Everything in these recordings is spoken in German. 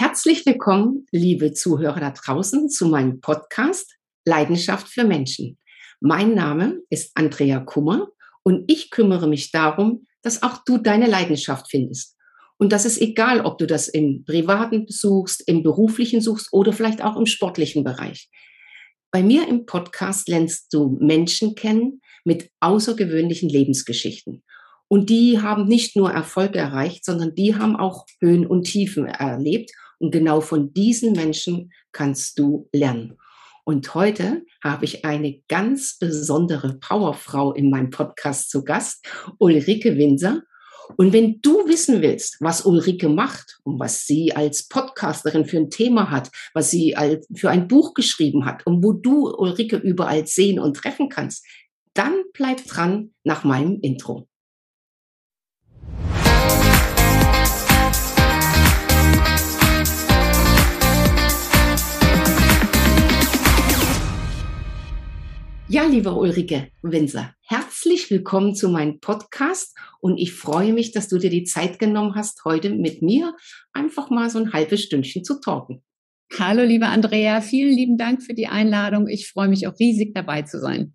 Herzlich willkommen, liebe Zuhörer da draußen, zu meinem Podcast Leidenschaft für Menschen. Mein Name ist Andrea Kummer und ich kümmere mich darum, dass auch du deine Leidenschaft findest. Und das ist egal, ob du das im privaten suchst, im beruflichen suchst oder vielleicht auch im sportlichen Bereich. Bei mir im Podcast lernst du Menschen kennen mit außergewöhnlichen Lebensgeschichten. Und die haben nicht nur Erfolg erreicht, sondern die haben auch Höhen und Tiefen erlebt. Und genau von diesen Menschen kannst du lernen. Und heute habe ich eine ganz besondere Powerfrau in meinem Podcast zu Gast, Ulrike Winser. Und wenn du wissen willst, was Ulrike macht und was sie als Podcasterin für ein Thema hat, was sie für ein Buch geschrieben hat und wo du Ulrike überall sehen und treffen kannst, dann bleib dran nach meinem Intro. Ja, liebe Ulrike Winser, herzlich willkommen zu meinem Podcast und ich freue mich, dass du dir die Zeit genommen hast, heute mit mir einfach mal so ein halbes Stündchen zu talken. Hallo, liebe Andrea, vielen lieben Dank für die Einladung. Ich freue mich auch riesig dabei zu sein.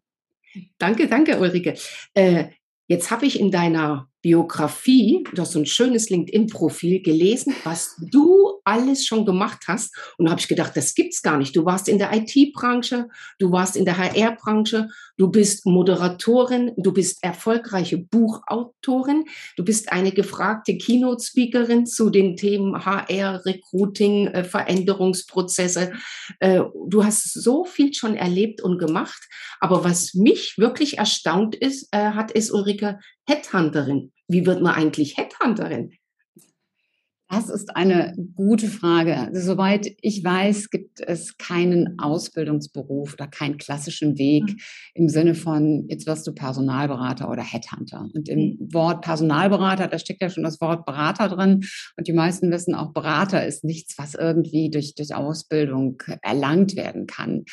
Danke, danke, Ulrike. Äh, jetzt habe ich in deiner Biografie, du hast so ein schönes LinkedIn-Profil gelesen, was du alles schon gemacht hast. Und da habe ich gedacht, das gibt's gar nicht. Du warst in der IT-Branche, du warst in der HR-Branche, du bist Moderatorin, du bist erfolgreiche Buchautorin, du bist eine gefragte Keynote-Speakerin zu den Themen HR, Recruiting, äh, Veränderungsprozesse. Äh, du hast so viel schon erlebt und gemacht. Aber was mich wirklich erstaunt ist, äh, hat, ist Ulrike Headhunterin. Wie wird man eigentlich Headhunterin? Das ist eine gute Frage. Also, soweit ich weiß, gibt es keinen Ausbildungsberuf oder keinen klassischen Weg mhm. im Sinne von, jetzt wirst du Personalberater oder Headhunter. Und im mhm. Wort Personalberater, da steckt ja schon das Wort Berater drin. Und die meisten wissen auch, Berater ist nichts, was irgendwie durch, durch Ausbildung erlangt werden kann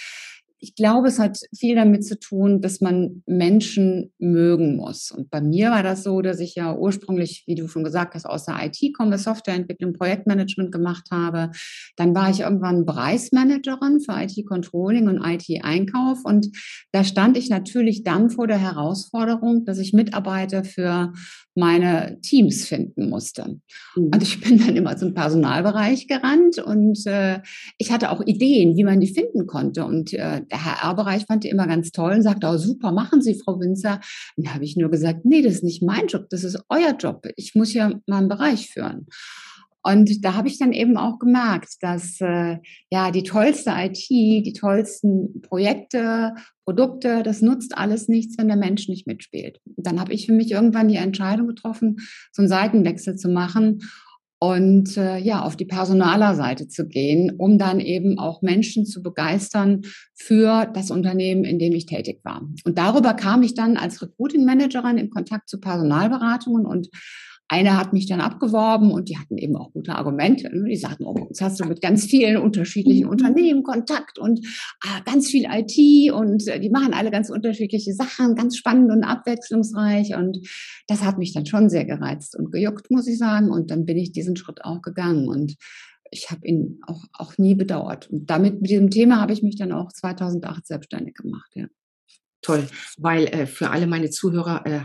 ich glaube, es hat viel damit zu tun, dass man Menschen mögen muss. Und bei mir war das so, dass ich ja ursprünglich, wie du schon gesagt hast, aus der IT komme, Softwareentwicklung, Projektmanagement gemacht habe. Dann war ich irgendwann Bereichsmanagerin für IT-Controlling und IT-Einkauf. Und da stand ich natürlich dann vor der Herausforderung, dass ich Mitarbeiter für meine Teams finden musste. Mhm. Und ich bin dann immer zum Personalbereich gerannt und äh, ich hatte auch Ideen, wie man die finden konnte. Und äh, der HR-Bereich fand die immer ganz toll und sagte, oh super, machen Sie, Frau Winzer. Und da habe ich nur gesagt, nee, das ist nicht mein Job, das ist euer Job. Ich muss ja meinen Bereich führen. Und da habe ich dann eben auch gemerkt, dass äh, ja die tollste IT, die tollsten Projekte, Produkte, das nutzt alles nichts, wenn der Mensch nicht mitspielt. dann habe ich für mich irgendwann die Entscheidung getroffen, so einen Seitenwechsel zu machen und äh, ja, auf die Personalerseite zu gehen, um dann eben auch Menschen zu begeistern für das Unternehmen, in dem ich tätig war. Und darüber kam ich dann als Recruiting Managerin in Kontakt zu Personalberatungen und eine hat mich dann abgeworben und die hatten eben auch gute Argumente. Die sagten, oh, jetzt hast du mit ganz vielen unterschiedlichen mhm. Unternehmen Kontakt und äh, ganz viel IT und äh, die machen alle ganz unterschiedliche Sachen, ganz spannend und abwechslungsreich. Und das hat mich dann schon sehr gereizt und gejuckt, muss ich sagen. Und dann bin ich diesen Schritt auch gegangen und ich habe ihn auch, auch nie bedauert. Und damit, mit diesem Thema habe ich mich dann auch 2008 selbstständig gemacht, ja. Toll, weil äh, für alle meine Zuhörer äh,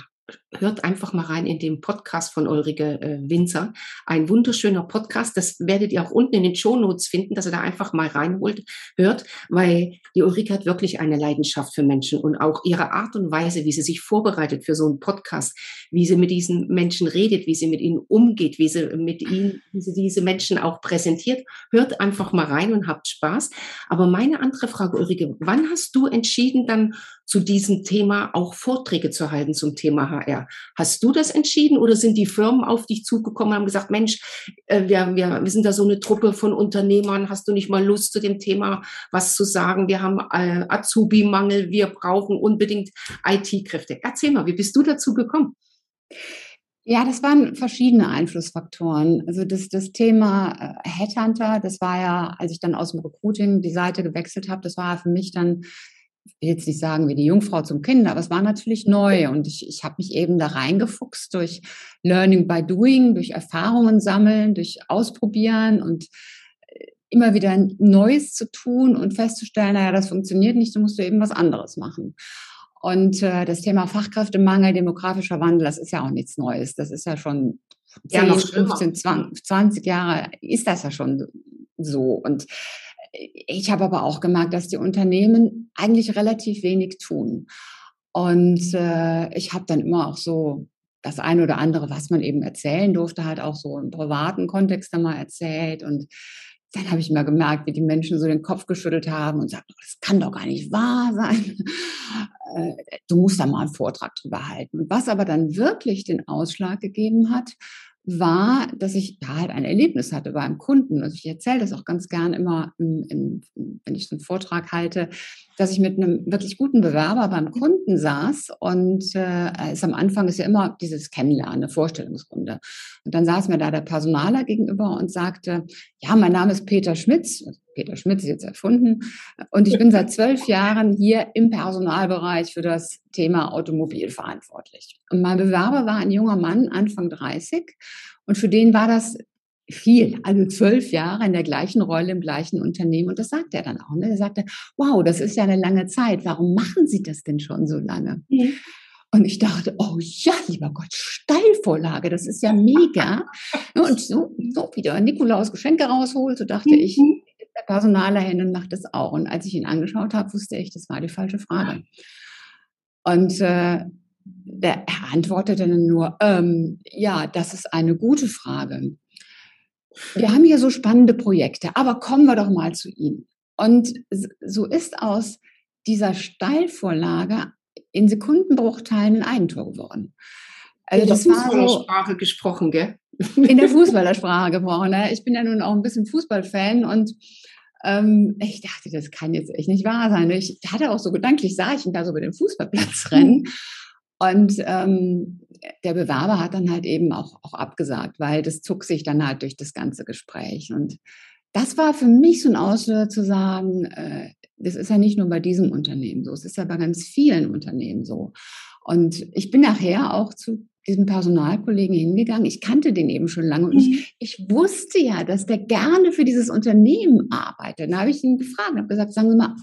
hört einfach mal rein in den Podcast von Ulrike äh, Winzer. Ein wunderschöner Podcast. Das werdet ihr auch unten in den Show Notes finden, dass ihr da einfach mal reinholt, hört, weil die Ulrike hat wirklich eine Leidenschaft für Menschen und auch ihre Art und Weise, wie sie sich vorbereitet für so einen Podcast, wie sie mit diesen Menschen redet, wie sie mit ihnen umgeht, wie sie mit ihnen, wie sie diese Menschen auch präsentiert. Hört einfach mal rein und habt Spaß. Aber meine andere Frage, Ulrike, wann hast du entschieden, dann zu diesem Thema auch Vorträge zu halten zum Thema HR. Hast du das entschieden oder sind die Firmen auf dich zugekommen und haben gesagt, Mensch, äh, wir, wir, wir sind da so eine Truppe von Unternehmern, hast du nicht mal Lust zu dem Thema was zu sagen? Wir haben äh, Azubi-Mangel, wir brauchen unbedingt IT-Kräfte. Erzähl mal, wie bist du dazu gekommen? Ja, das waren verschiedene Einflussfaktoren. Also das, das Thema äh, Headhunter, das war ja, als ich dann aus dem Recruiting die Seite gewechselt habe, das war für mich dann will jetzt nicht sagen wie die Jungfrau zum Kind, aber es war natürlich neu und ich, ich habe mich eben da reingefuchst durch Learning by Doing, durch Erfahrungen sammeln, durch Ausprobieren und immer wieder Neues zu tun und festzustellen, naja, das funktioniert nicht, du musst du eben was anderes machen. Und äh, das Thema Fachkräftemangel, demografischer Wandel, das ist ja auch nichts Neues. Das ist ja schon 10, ja, 15, 20, 20 Jahre ist das ja schon so. Und ich habe aber auch gemerkt, dass die Unternehmen eigentlich relativ wenig tun. Und äh, ich habe dann immer auch so das eine oder andere, was man eben erzählen durfte, halt auch so im privaten Kontext dann mal erzählt. Und dann habe ich mal gemerkt, wie die Menschen so den Kopf geschüttelt haben und sagten, das kann doch gar nicht wahr sein. Äh, du musst da mal einen Vortrag drüber halten. Und was aber dann wirklich den Ausschlag gegeben hat, war, dass ich da halt ein Erlebnis hatte bei einem Kunden. Also ich erzähle das auch ganz gern immer, in, in, wenn ich so einen Vortrag halte, dass ich mit einem wirklich guten Bewerber beim Kunden saß und äh, es am Anfang ist ja immer dieses Kennenlernen, eine Vorstellungsrunde. Und dann saß mir da der Personaler gegenüber und sagte, ja, mein Name ist Peter Schmitz. Peter Schmitz ist jetzt erfunden. Und ich bin seit zwölf Jahren hier im Personalbereich für das Thema Automobil verantwortlich. Und mein Bewerber war ein junger Mann, Anfang 30. Und für den war das viel, also zwölf Jahre in der gleichen Rolle im gleichen Unternehmen. Und das sagt er dann auch. Ne? Er sagte, wow, das ist ja eine lange Zeit. Warum machen Sie das denn schon so lange? Mhm. Und ich dachte, oh ja, lieber Gott, Steilvorlage, das ist ja mega. Und so, so wieder Nikolaus Geschenke rausholt, so dachte mhm. ich, der Personaler macht das auch. Und als ich ihn angeschaut habe, wusste ich, das war die falsche Frage. Und äh, der, er antwortete dann nur, ähm, ja, das ist eine gute Frage. Wir haben hier so spannende Projekte, aber kommen wir doch mal zu Ihnen. Und so ist aus dieser Steilvorlage in Sekundenbruchteilen ein Eigentor geworden. Also in der Fußballersprache so, gesprochen, gell? In der Fußballersprache gesprochen. Ne? Ich bin ja nun auch ein bisschen Fußballfan und ähm, ich dachte, das kann jetzt echt nicht wahr sein. Ich hatte auch so gedanklich, sah ich ihn da so über den Fußballplatz rennen. Und ähm, der Bewerber hat dann halt eben auch, auch abgesagt, weil das zog sich dann halt durch das ganze Gespräch. Und das war für mich so ein Auslöser zu sagen, äh, das ist ja nicht nur bei diesem Unternehmen so, es ist ja bei ganz vielen Unternehmen so. Und ich bin nachher auch zu diesem Personalkollegen hingegangen. Ich kannte den eben schon lange und ich, mhm. ich wusste ja, dass der gerne für dieses Unternehmen arbeitet. Da habe ich ihn gefragt und habe gesagt, sagen Sie mal,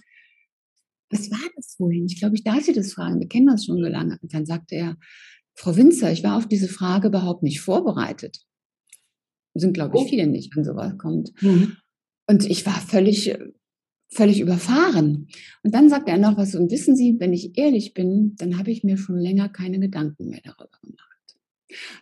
was war das vorhin? Ich glaube, ich darf Sie das fragen. Wir kennen uns schon so lange. Und dann sagte er, Frau Winzer, ich war auf diese Frage überhaupt nicht vorbereitet. Sind, glaube ich, oh. viele nicht, wenn sowas kommt. Mhm. Und ich war völlig völlig überfahren. Und dann sagt er noch was, und wissen Sie, wenn ich ehrlich bin, dann habe ich mir schon länger keine Gedanken mehr darüber gemacht.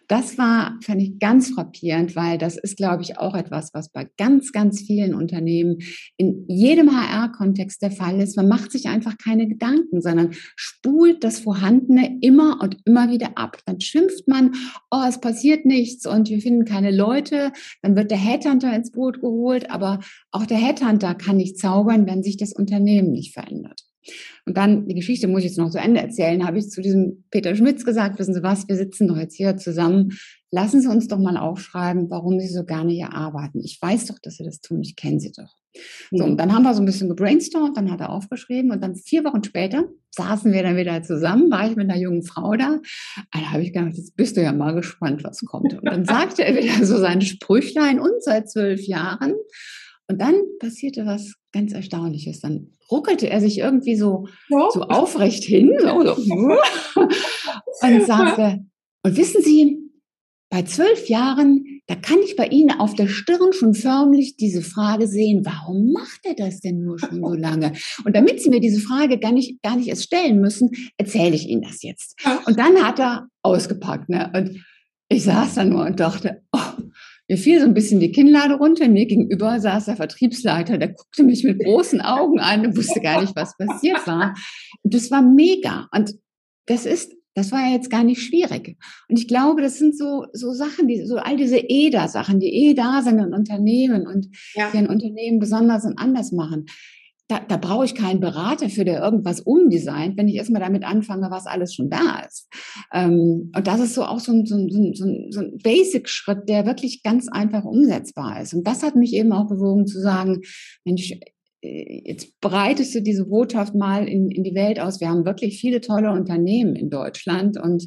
Das war, fand ich ganz frappierend, weil das ist, glaube ich, auch etwas, was bei ganz, ganz vielen Unternehmen in jedem HR-Kontext der Fall ist. Man macht sich einfach keine Gedanken, sondern spult das Vorhandene immer und immer wieder ab. Dann schimpft man, oh, es passiert nichts und wir finden keine Leute. Dann wird der Headhunter ins Boot geholt, aber auch der Headhunter kann nicht zaubern, wenn sich das Unternehmen nicht verändert. Und dann, die Geschichte muss ich jetzt noch zu Ende erzählen, habe ich zu diesem Peter Schmitz gesagt, wissen Sie was, wir sitzen doch jetzt hier zusammen. Lassen Sie uns doch mal aufschreiben, warum Sie so gerne hier arbeiten. Ich weiß doch, dass Sie das tun, ich kenne Sie doch. So, und dann haben wir so ein bisschen gebrainstormt, dann hat er aufgeschrieben und dann vier Wochen später saßen wir dann wieder zusammen, war ich mit einer jungen Frau da. Da habe ich gedacht, jetzt bist du ja mal gespannt, was kommt. Und dann sagte er wieder so sein Sprüchlein und seit zwölf Jahren. Und dann passierte was ganz Erstaunliches. Dann ruckelte er sich irgendwie so, ja. so aufrecht hin so, so. und sagte, und wissen Sie, bei zwölf Jahren, da kann ich bei Ihnen auf der Stirn schon förmlich diese Frage sehen, warum macht er das denn nur schon so lange? Und damit Sie mir diese Frage gar nicht, gar nicht erst stellen müssen, erzähle ich Ihnen das jetzt. Und dann hat er ausgepackt. Ne? Und ich saß da nur und dachte, oh, mir fiel so ein bisschen die Kinnlade runter. Mir gegenüber saß der Vertriebsleiter, der guckte mich mit großen Augen an und wusste gar nicht, was passiert war. Und das war mega. Und das ist, das war ja jetzt gar nicht schwierig. Und ich glaube, das sind so, so Sachen, die, so all diese EDA-Sachen, die eh da sind in Unternehmen und ja. die ein Unternehmen besonders und anders machen da, da brauche ich keinen Berater für, der irgendwas umdesignt, wenn ich erstmal damit anfange, was alles schon da ist. Ähm, und das ist so auch so ein, so ein, so ein, so ein Basic-Schritt, der wirklich ganz einfach umsetzbar ist. Und das hat mich eben auch bewogen zu sagen, Mensch, äh, jetzt breitest du diese Botschaft mal in, in die Welt aus. Wir haben wirklich viele tolle Unternehmen in Deutschland und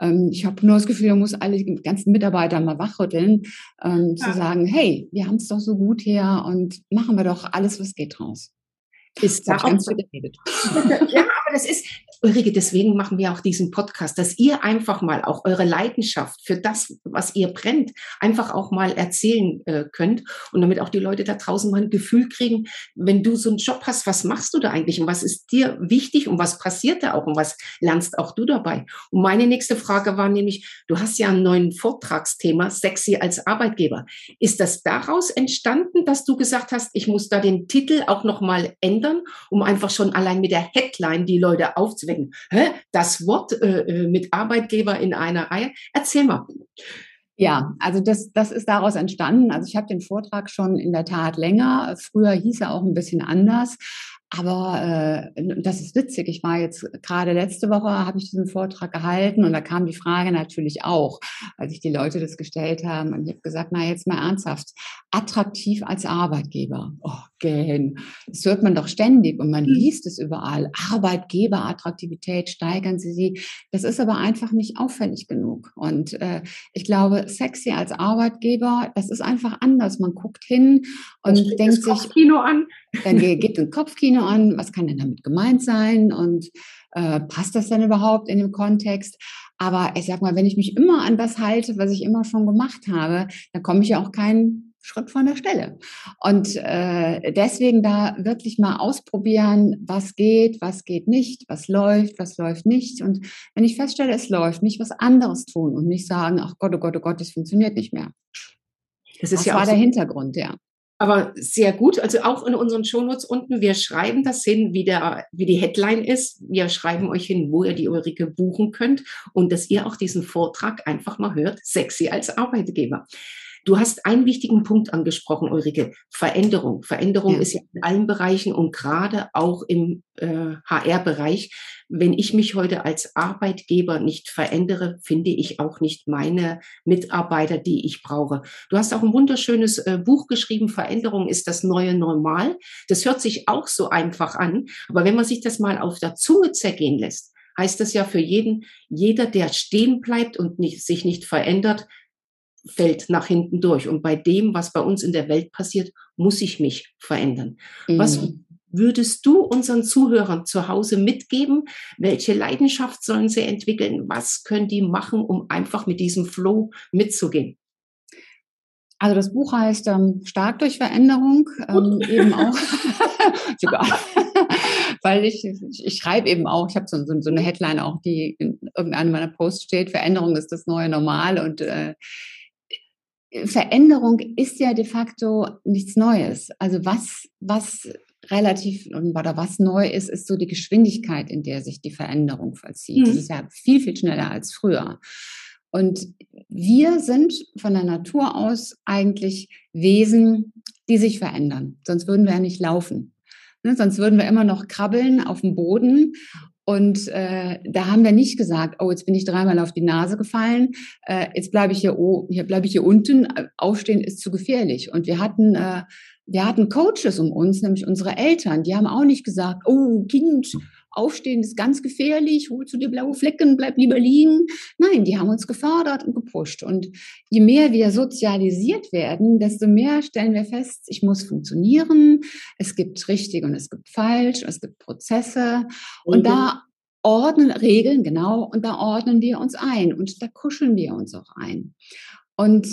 ähm, ich habe nur das Gefühl, du musst alle die ganzen Mitarbeiter mal wachrütteln, ähm, ja. zu sagen, hey, wir haben es doch so gut hier und machen wir doch alles, was geht draus. Ist da viel geredet. ja, aber das ist, Ulrike, deswegen machen wir auch diesen Podcast, dass ihr einfach mal auch eure Leidenschaft für das, was ihr brennt, einfach auch mal erzählen äh, könnt und damit auch die Leute da draußen mal ein Gefühl kriegen, wenn du so einen Job hast, was machst du da eigentlich und was ist dir wichtig und was passiert da auch und was lernst auch du dabei? Und meine nächste Frage war nämlich, du hast ja einen neuen Vortragsthema, sexy als Arbeitgeber. Ist das daraus entstanden, dass du gesagt hast, ich muss da den Titel auch nochmal ändern, um einfach schon allein mit der Headline die Leute aufzuwecken? Denken, hä, das Wort äh, äh, mit Arbeitgeber in einer Reihe. Erzähl mal. Ja, also das, das ist daraus entstanden. Also ich habe den Vortrag schon in der Tat länger. Früher hieß er auch ein bisschen anders. Aber äh, das ist witzig. Ich war jetzt gerade letzte Woche, habe ich diesen Vortrag gehalten und da kam die Frage natürlich auch, als sich die Leute das gestellt haben. Und ich habe gesagt, na jetzt mal ernsthaft, attraktiv als Arbeitgeber. Oh, gähn. Das hört man doch ständig und man hm. liest es überall. Arbeitgeberattraktivität, steigern Sie sie. Das ist aber einfach nicht auffällig genug. Und äh, ich glaube, sexy als Arbeitgeber, das ist einfach anders. Man guckt hin und denkt sich, Kopfkino an. dann geht ein Kopfkino an, was kann denn damit gemeint sein und äh, passt das denn überhaupt in dem Kontext? Aber ich sag mal, wenn ich mich immer an das halte, was ich immer schon gemacht habe, dann komme ich ja auch keinen Schritt von der Stelle. Und äh, deswegen da wirklich mal ausprobieren, was geht, was geht nicht, was läuft, was läuft nicht. Und wenn ich feststelle, es läuft, nicht was anderes tun und nicht sagen, ach Gott, oh Gott, oh Gott, das funktioniert nicht mehr. Das, ist das ja war der so Hintergrund, ja. Aber sehr gut. Also auch in unseren Shownotes unten, wir schreiben das hin, wie, der, wie die Headline ist. Wir schreiben euch hin, wo ihr die Ulrike buchen könnt und dass ihr auch diesen Vortrag einfach mal hört. Sexy als Arbeitgeber. Du hast einen wichtigen Punkt angesprochen, Ulrike. Veränderung. Veränderung ja. ist ja in allen Bereichen und gerade auch im äh, HR-Bereich. Wenn ich mich heute als Arbeitgeber nicht verändere, finde ich auch nicht meine Mitarbeiter, die ich brauche. Du hast auch ein wunderschönes äh, Buch geschrieben, Veränderung ist das neue Normal. Das hört sich auch so einfach an. Aber wenn man sich das mal auf der Zunge zergehen lässt, heißt das ja für jeden, jeder, der stehen bleibt und nicht, sich nicht verändert, fällt nach hinten durch. Und bei dem, was bei uns in der Welt passiert, muss ich mich verändern. Mhm. Was würdest du unseren Zuhörern zu Hause mitgeben? Welche Leidenschaft sollen sie entwickeln? Was können die machen, um einfach mit diesem Flow mitzugehen? Also das Buch heißt ähm, Stark durch Veränderung, ähm, eben auch sogar, weil ich, ich, schreibe eben auch, ich habe so, so, so, eine Headline auch, die in irgendeinem meiner Posts steht, Veränderung ist das neue Normal und äh, Veränderung ist ja de facto nichts Neues. Also was, was relativ oder was neu ist, ist so die Geschwindigkeit, in der sich die Veränderung vollzieht. Mhm. Das ist ja viel, viel schneller als früher. Und wir sind von der Natur aus eigentlich Wesen, die sich verändern. Sonst würden wir ja nicht laufen. Ne? Sonst würden wir immer noch krabbeln auf dem Boden und äh, da haben wir nicht gesagt, oh, jetzt bin ich dreimal auf die Nase gefallen, äh, jetzt bleibe ich hier, oh, hier bleibe ich hier unten, aufstehen ist zu gefährlich. Und wir hatten, äh, wir hatten Coaches um uns, nämlich unsere Eltern, die haben auch nicht gesagt, oh, Kind, aufstehen ist ganz gefährlich, holst du dir blaue Flecken, bleib lieber liegen. Nein, die haben uns gefordert und gepusht. Und je mehr wir sozialisiert werden, desto mehr stellen wir fest, ich muss funktionieren. Es gibt richtig und es gibt falsch, es gibt Prozesse. Und, und da ordnen Regeln, genau, und da ordnen wir uns ein und da kuscheln wir uns auch ein. Und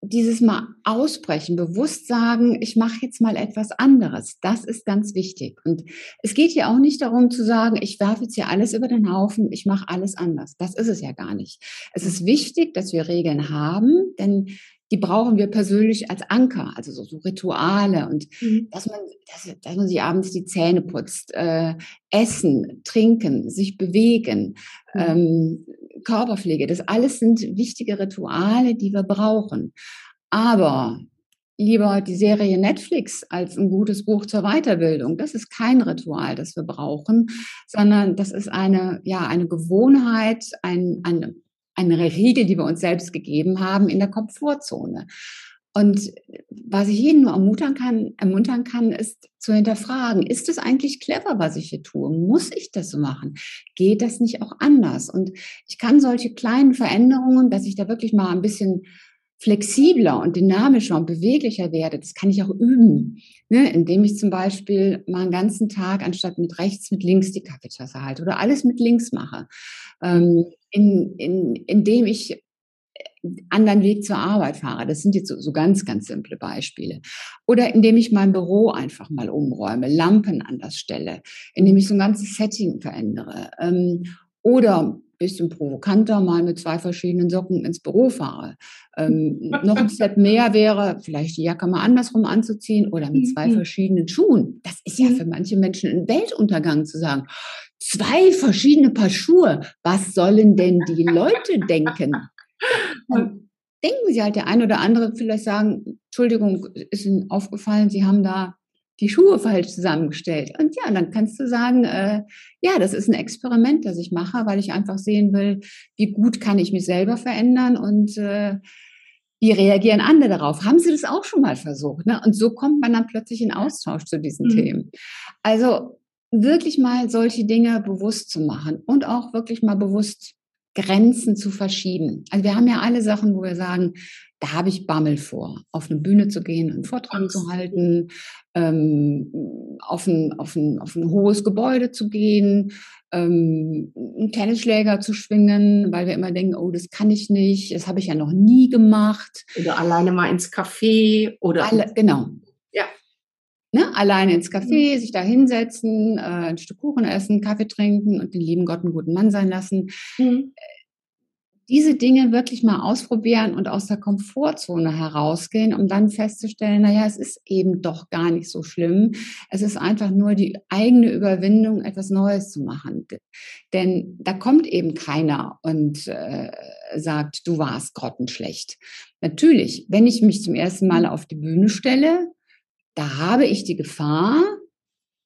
dieses mal ausbrechen, bewusst sagen, ich mache jetzt mal etwas anderes, das ist ganz wichtig. Und es geht hier auch nicht darum zu sagen, ich werfe jetzt hier alles über den Haufen, ich mache alles anders. Das ist es ja gar nicht. Es ist wichtig, dass wir Regeln haben, denn die brauchen wir persönlich als Anker, also so, so Rituale und mhm. dass man, dass, dass, man sich abends die Zähne putzt, äh, essen, trinken, sich bewegen, mhm. ähm, Körperpflege, das alles sind wichtige Rituale, die wir brauchen. Aber lieber die Serie Netflix als ein gutes Buch zur Weiterbildung. Das ist kein Ritual, das wir brauchen, sondern das ist eine, ja, eine Gewohnheit, ein, eine eine Regel, die wir uns selbst gegeben haben in der Komfortzone. Und was ich jeden nur ermuntern kann, ermuntern kann, ist zu hinterfragen, ist es eigentlich clever, was ich hier tue? Muss ich das so machen? Geht das nicht auch anders? Und ich kann solche kleinen Veränderungen, dass ich da wirklich mal ein bisschen flexibler und dynamischer und beweglicher werde, das kann ich auch üben, ne? indem ich zum Beispiel mal einen ganzen Tag anstatt mit rechts mit links die Kaffeetasse halte oder alles mit links mache, ähm, in, in, indem ich anderen Weg zur Arbeit fahre. Das sind jetzt so, so, ganz, ganz simple Beispiele. Oder indem ich mein Büro einfach mal umräume, Lampen anders stelle, indem ich so ein ganzes Setting verändere. Ähm, oder bisschen provokanter mal mit zwei verschiedenen Socken ins Büro fahre. Ähm, noch ein Step mehr wäre, vielleicht die Jacke mal andersrum anzuziehen oder mit zwei mhm. verschiedenen Schuhen. Das ist ja mhm. für manche Menschen ein Weltuntergang zu sagen. Zwei verschiedene Paar Schuhe. Was sollen denn die Leute denken? Und denken Sie halt, der eine oder andere vielleicht sagen, Entschuldigung, ist Ihnen aufgefallen, Sie haben da die Schuhe falsch zusammengestellt. Und ja, dann kannst du sagen, äh, ja, das ist ein Experiment, das ich mache, weil ich einfach sehen will, wie gut kann ich mich selber verändern und äh, wie reagieren andere darauf? Haben Sie das auch schon mal versucht? Ne? Und so kommt man dann plötzlich in Austausch zu diesen mhm. Themen. Also wirklich mal solche Dinge bewusst zu machen und auch wirklich mal bewusst Grenzen zu verschieben. Also wir haben ja alle Sachen, wo wir sagen, da habe ich Bammel vor, auf eine Bühne zu gehen, einen Vortrag zu halten, ähm, auf, ein, auf, ein, auf ein hohes Gebäude zu gehen, ähm, einen Tennisschläger zu schwingen, weil wir immer denken, oh, das kann ich nicht, das habe ich ja noch nie gemacht. Oder alleine mal ins Café oder. Alle, genau. Ja. Ne, alleine ins Café, mhm. sich da hinsetzen, äh, ein Stück Kuchen essen, Kaffee trinken und den lieben Gott einen guten Mann sein lassen. Mhm diese Dinge wirklich mal ausprobieren und aus der Komfortzone herausgehen, um dann festzustellen, naja, es ist eben doch gar nicht so schlimm. Es ist einfach nur die eigene Überwindung, etwas Neues zu machen. Denn da kommt eben keiner und äh, sagt, du warst grottenschlecht. Natürlich, wenn ich mich zum ersten Mal auf die Bühne stelle, da habe ich die Gefahr,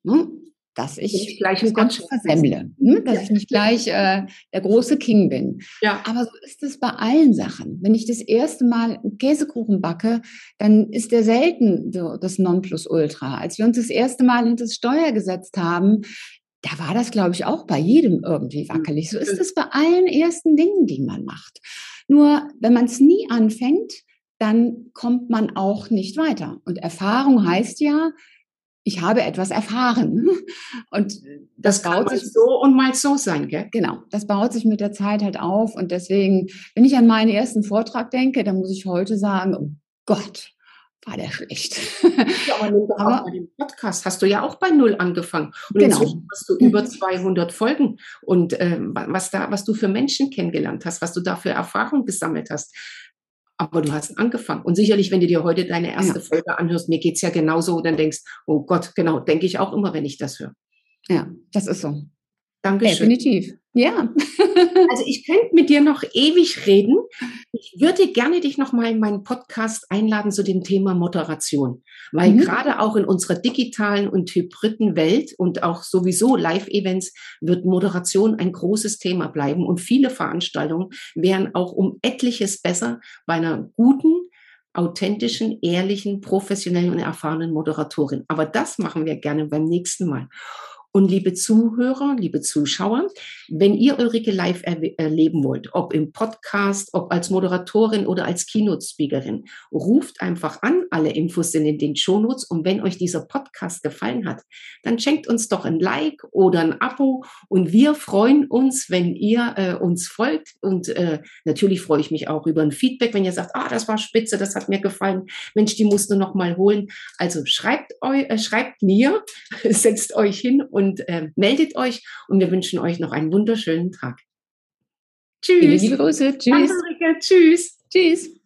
ne, dass ich, ich gleich ein Gott versemmle, ne? dass ja. ich nicht gleich äh, der große King bin. Ja. Aber so ist es bei allen Sachen. Wenn ich das erste Mal einen Käsekuchen backe, dann ist der selten so das Nonplusultra. Als wir uns das erste Mal hinter das Steuer gesetzt haben, da war das, glaube ich, auch bei jedem irgendwie hm. wackelig. So ist es bei allen ersten Dingen, die man macht. Nur wenn man es nie anfängt, dann kommt man auch nicht weiter. Und Erfahrung heißt ja, ich habe etwas erfahren. Und das, das baut sich so und mal so sein, gell? Genau, das baut sich mit der Zeit halt auf. Und deswegen, wenn ich an meinen ersten Vortrag denke, dann muss ich heute sagen, oh Gott, war der schlecht. Ja, aber nimm doch aber, bei dem Podcast hast du ja auch bei Null angefangen. Und genau. inzwischen hast du über 200 Folgen. Und äh, was, da, was du für Menschen kennengelernt hast, was du da für Erfahrungen gesammelt hast, aber du hast angefangen. Und sicherlich, wenn du dir heute deine erste ja. Folge anhörst, mir geht es ja genauso, dann denkst, oh Gott, genau, denke ich auch immer, wenn ich das höre. Ja, das ist so. Dankeschön. Definitiv. Ja. also ich könnte mit dir noch ewig reden. Ich würde gerne dich noch mal in meinen Podcast einladen zu dem Thema Moderation, weil mhm. gerade auch in unserer digitalen und hybriden Welt und auch sowieso Live-Events wird Moderation ein großes Thema bleiben und viele Veranstaltungen wären auch um etliches besser bei einer guten authentischen, ehrlichen, professionellen und erfahrenen Moderatorin. Aber das machen wir gerne beim nächsten Mal. Und liebe Zuhörer, liebe Zuschauer, wenn ihr Ulrike live erleben wollt, ob im Podcast, ob als Moderatorin oder als Keynote-Speakerin, ruft einfach an. Alle Infos sind in den Shownotes. Und wenn euch dieser Podcast gefallen hat, dann schenkt uns doch ein Like oder ein Abo. Und wir freuen uns, wenn ihr äh, uns folgt. Und äh, natürlich freue ich mich auch über ein Feedback, wenn ihr sagt, ah, das war spitze, das hat mir gefallen. Mensch, die musst du noch mal holen. Also schreibt, äh, schreibt mir, setzt euch hin und und äh, meldet euch und wir wünschen euch noch einen wunderschönen Tag. Tschüss. Liebe Grüße. Tschüss. Danke, Tschüss. Tschüss.